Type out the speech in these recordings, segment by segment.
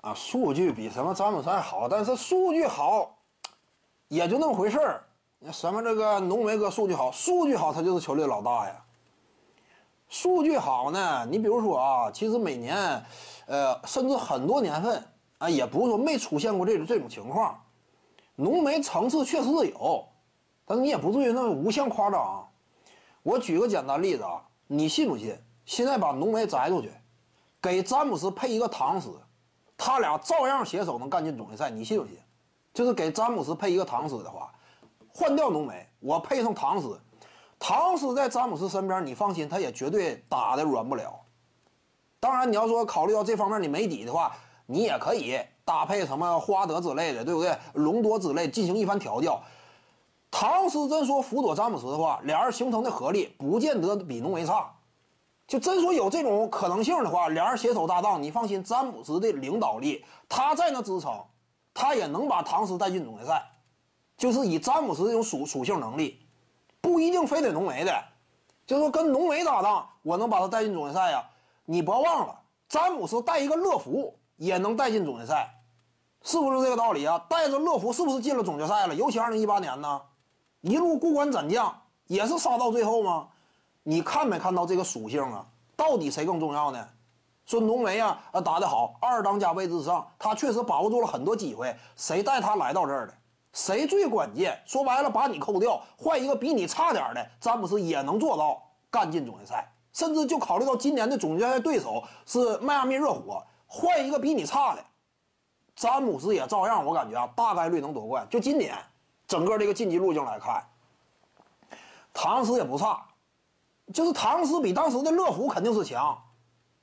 啊，数据比什么詹姆斯还好，但是数据好，也就那么回事儿。什么这个浓眉哥数据好，数据好他就是球队老大呀。数据好呢，你比如说啊，其实每年，呃，甚至很多年份啊，也不是说没出现过这种这种情况。浓眉层次确实是有，但是你也不至于那么无限夸张。我举个简单例子啊，你信不信？现在把浓眉摘出去，给詹姆斯配一个唐斯，他俩照样携手能干进总决赛，你信不信？就是给詹姆斯配一个唐斯的话，换掉浓眉，我配上唐斯。唐斯在詹姆斯身边，你放心，他也绝对打的软不了。当然，你要说考虑到这方面你没底的话，你也可以搭配什么花德之类的，对不对？隆多之类进行一番调教。唐斯真说辅佐詹姆斯的话，俩人形成的合力不见得比浓眉差。就真说有这种可能性的话，俩人携手搭档，你放心，詹姆斯的领导力他在那支撑，他也能把唐斯带进总决赛。就是以詹姆斯这种属属性能力。不一定非得浓眉的，就说跟浓眉搭档，我能把他带进总决赛呀。你别忘了，詹姆斯带一个乐福也能带进总决赛，是不是这个道理啊？带着乐福是不是进了总决赛了？尤其二零一八年呢，一路过关斩将，也是杀到最后吗？你看没看到这个属性啊？到底谁更重要呢？说浓眉啊，啊打得好，二当家位置上，他确实把握住了很多机会，谁带他来到这儿的？谁最关键？说白了，把你扣掉，换一个比你差点的，詹姆斯也能做到干进总决赛。甚至就考虑到今年的总决赛对手是迈阿密热火，换一个比你差的，詹姆斯也照样，我感觉啊，大概率能夺冠。就今年整个这个晋级路径来看，唐斯也不差，就是唐斯比当时的乐福肯定是强，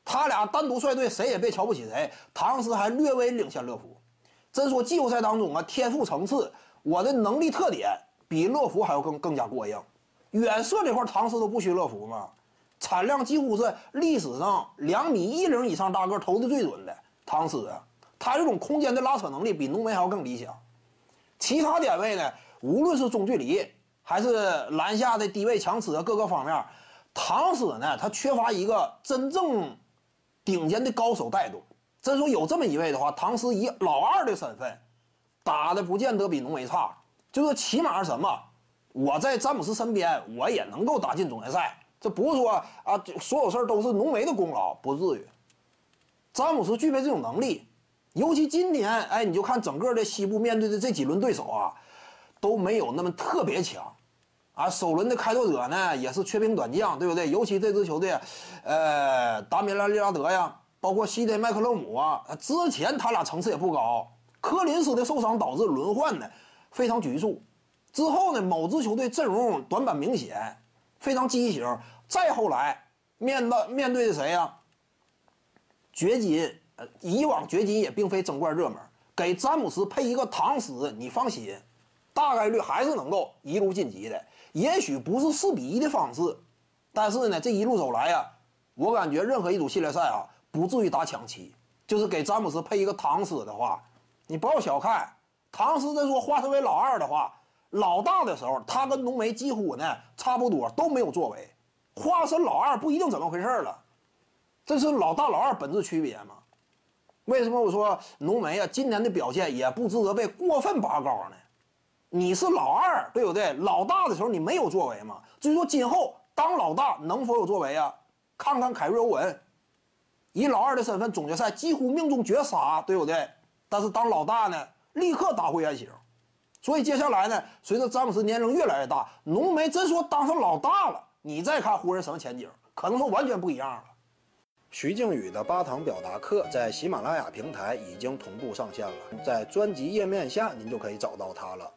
他俩单独率队，谁也别瞧不起谁，唐斯还略微领先乐福。真说季后赛当中啊，天赋层次，我的能力特点比乐福还要更更加过硬。远射这块，唐斯都不虚乐福嘛。产量几乎是历史上两米一零以上大个投的最准的唐斯啊，他这种空间的拉扯能力比浓眉还要更理想。其他点位呢，无论是中距离还是篮下的低位抢持各个方面，唐斯呢，他缺乏一个真正顶尖的高手带动。真说有这么一位的话，唐斯以老二的身份打的不见得比浓眉差，就是起码是什么？我在詹姆斯身边，我也能够打进总决赛。这不是说啊，所有事都是浓眉的功劳，不至于。詹姆斯具备这种能力，尤其今年，哎，你就看整个的西部面对的这几轮对手啊，都没有那么特别强，啊，首轮的开拓者呢也是缺兵短将，对不对？尤其这支球队，呃，达米拉利拉德呀。包括西德麦克勒姆啊，之前他俩层次也不高。科林斯的受伤导致轮换呢非常局促。之后呢，某支球队阵容短板明显，非常畸形。再后来面到面对的谁呀？掘金，呃，以往掘金也并非争冠热门，给詹姆斯配一个唐斯，你放心，大概率还是能够一路晋级的。也许不是四比一的方式，但是呢，这一路走来呀，我感觉任何一组系列赛啊。不至于打抢七，就是给詹姆斯配一个唐斯的话，你不要小看唐斯。再说化身为老二的话，老大的时候他跟浓眉几乎呢差不多都没有作为，化身老二不一定怎么回事了，这是老大老二本质区别吗？为什么我说浓眉啊今年的表现也不值得被过分拔高呢？你是老二对不对？老大的时候你没有作为嘛？至于说今后当老大能否有作为啊？看看凯瑞欧文。以老二的身份，总决赛几乎命中绝杀，对不对？但是当老大呢，立刻打回原形。所以接下来呢，随着詹姆斯年龄越来越大，浓眉真说当上老大了，你再看湖人什么前景，可能说完全不一样了。徐静宇的八堂表达课在喜马拉雅平台已经同步上线了，在专辑页面下您就可以找到它了。